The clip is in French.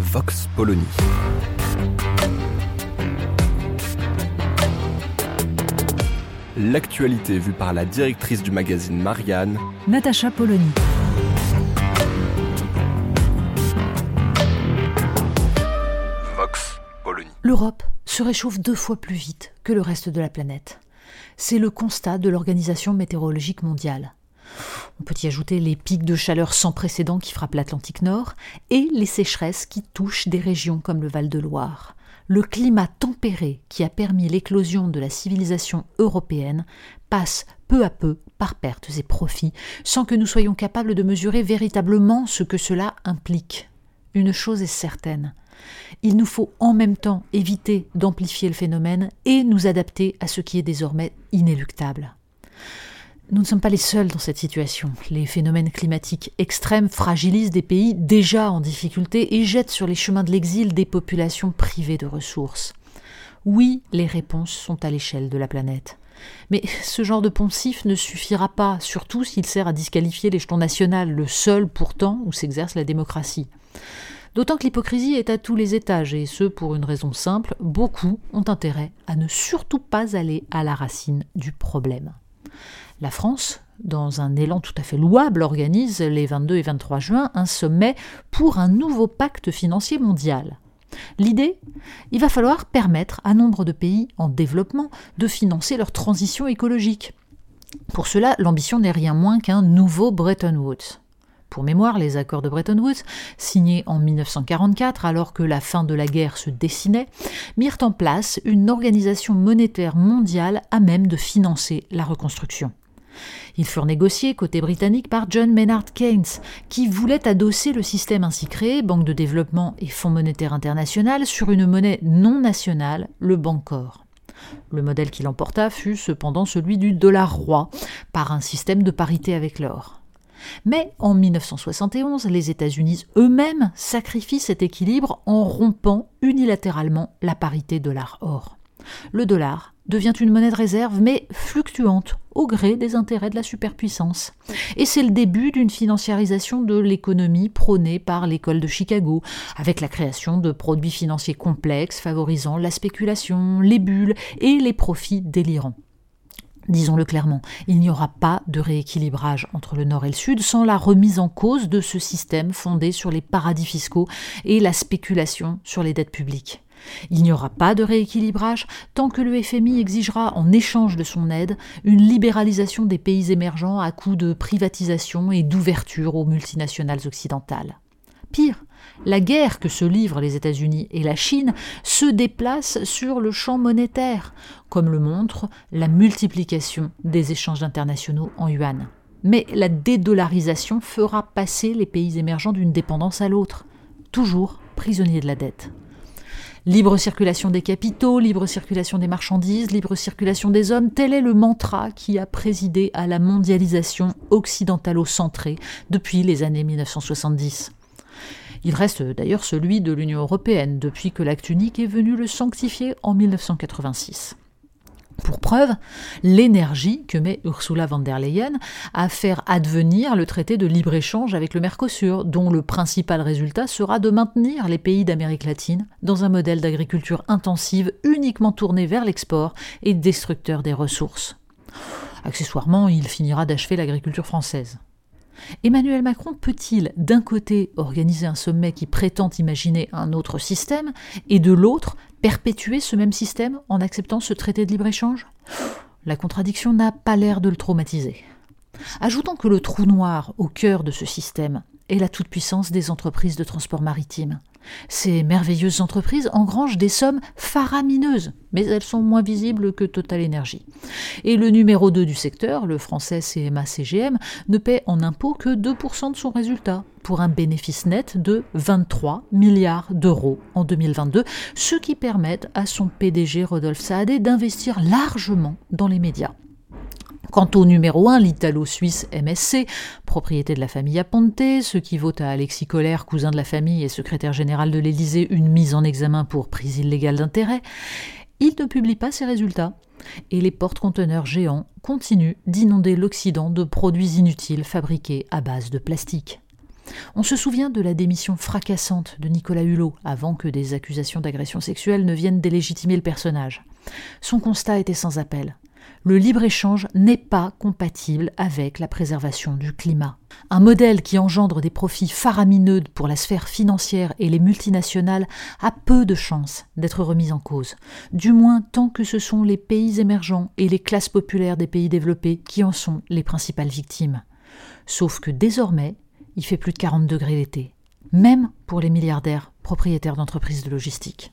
Vox Polony. L'actualité vue par la directrice du magazine Marianne, Natacha Polony. Vox Polony. L'Europe se réchauffe deux fois plus vite que le reste de la planète. C'est le constat de l'Organisation météorologique mondiale. On peut y ajouter les pics de chaleur sans précédent qui frappent l'Atlantique Nord et les sécheresses qui touchent des régions comme le Val-de-Loire. Le climat tempéré qui a permis l'éclosion de la civilisation européenne passe peu à peu par pertes et profits sans que nous soyons capables de mesurer véritablement ce que cela implique. Une chose est certaine, il nous faut en même temps éviter d'amplifier le phénomène et nous adapter à ce qui est désormais inéluctable. Nous ne sommes pas les seuls dans cette situation. Les phénomènes climatiques extrêmes fragilisent des pays déjà en difficulté et jettent sur les chemins de l'exil des populations privées de ressources. Oui, les réponses sont à l'échelle de la planète. Mais ce genre de poncif ne suffira pas, surtout s'il sert à disqualifier l'échelon national, le seul pourtant où s'exerce la démocratie. D'autant que l'hypocrisie est à tous les étages, et ce pour une raison simple, beaucoup ont intérêt à ne surtout pas aller à la racine du problème. La France, dans un élan tout à fait louable, organise les 22 et 23 juin un sommet pour un nouveau pacte financier mondial. L'idée? Il va falloir permettre à nombre de pays en développement de financer leur transition écologique. Pour cela, l'ambition n'est rien moins qu'un nouveau Bretton Woods. Pour mémoire, les accords de Bretton Woods, signés en 1944 alors que la fin de la guerre se dessinait, mirent en place une organisation monétaire mondiale à même de financer la reconstruction. Ils furent négociés côté britannique par John Maynard Keynes, qui voulait adosser le système ainsi créé, Banque de développement et Fonds monétaire international, sur une monnaie non nationale, le Bancor. Le modèle qui l'emporta fut cependant celui du dollar roi, par un système de parité avec l'or. Mais en 1971, les États-Unis eux-mêmes sacrifient cet équilibre en rompant unilatéralement la parité dollar-or. Le dollar devient une monnaie de réserve, mais fluctuante au gré des intérêts de la superpuissance. Et c'est le début d'une financiarisation de l'économie prônée par l'école de Chicago, avec la création de produits financiers complexes favorisant la spéculation, les bulles et les profits délirants. Disons-le clairement, il n'y aura pas de rééquilibrage entre le Nord et le Sud sans la remise en cause de ce système fondé sur les paradis fiscaux et la spéculation sur les dettes publiques. Il n'y aura pas de rééquilibrage tant que le FMI exigera en échange de son aide une libéralisation des pays émergents à coup de privatisation et d'ouverture aux multinationales occidentales. Pire, la guerre que se livrent les États-Unis et la Chine se déplace sur le champ monétaire, comme le montre la multiplication des échanges internationaux en yuan. Mais la dédollarisation fera passer les pays émergents d'une dépendance à l'autre, toujours prisonniers de la dette. Libre circulation des capitaux, libre circulation des marchandises, libre circulation des hommes, tel est le mantra qui a présidé à la mondialisation occidentalo-centrée depuis les années 1970. Il reste d'ailleurs celui de l'Union européenne depuis que l'acte unique est venu le sanctifier en 1986. Pour preuve, l'énergie que met Ursula von der Leyen à faire advenir le traité de libre-échange avec le Mercosur, dont le principal résultat sera de maintenir les pays d'Amérique latine dans un modèle d'agriculture intensive uniquement tourné vers l'export et destructeur des ressources. Accessoirement, il finira d'achever l'agriculture française. Emmanuel Macron peut-il d'un côté organiser un sommet qui prétend imaginer un autre système et de l'autre perpétuer ce même système en acceptant ce traité de libre-échange? La contradiction n'a pas l'air de le traumatiser. Ajoutons que le trou noir au cœur de ce système et la toute-puissance des entreprises de transport maritime. Ces merveilleuses entreprises engrangent des sommes faramineuses, mais elles sont moins visibles que Total Energy. Et le numéro 2 du secteur, le français CMA-CGM, ne paie en impôts que 2% de son résultat, pour un bénéfice net de 23 milliards d'euros en 2022, ce qui permet à son PDG Rodolphe Saadé d'investir largement dans les médias. Quant au numéro 1, l'italo-suisse MSC, propriété de la famille Aponte, ce qui vaut à Alexis Collère, cousin de la famille et secrétaire général de l'Élysée, une mise en examen pour prise illégale d'intérêt, il ne publie pas ses résultats. Et les porte-conteneurs géants continuent d'inonder l'Occident de produits inutiles fabriqués à base de plastique. On se souvient de la démission fracassante de Nicolas Hulot avant que des accusations d'agression sexuelle ne viennent délégitimer le personnage. Son constat était sans appel le libre-échange n'est pas compatible avec la préservation du climat. Un modèle qui engendre des profits faramineux pour la sphère financière et les multinationales a peu de chances d'être remis en cause, du moins tant que ce sont les pays émergents et les classes populaires des pays développés qui en sont les principales victimes. Sauf que désormais, il fait plus de 40 degrés l'été, même pour les milliardaires propriétaires d'entreprises de logistique.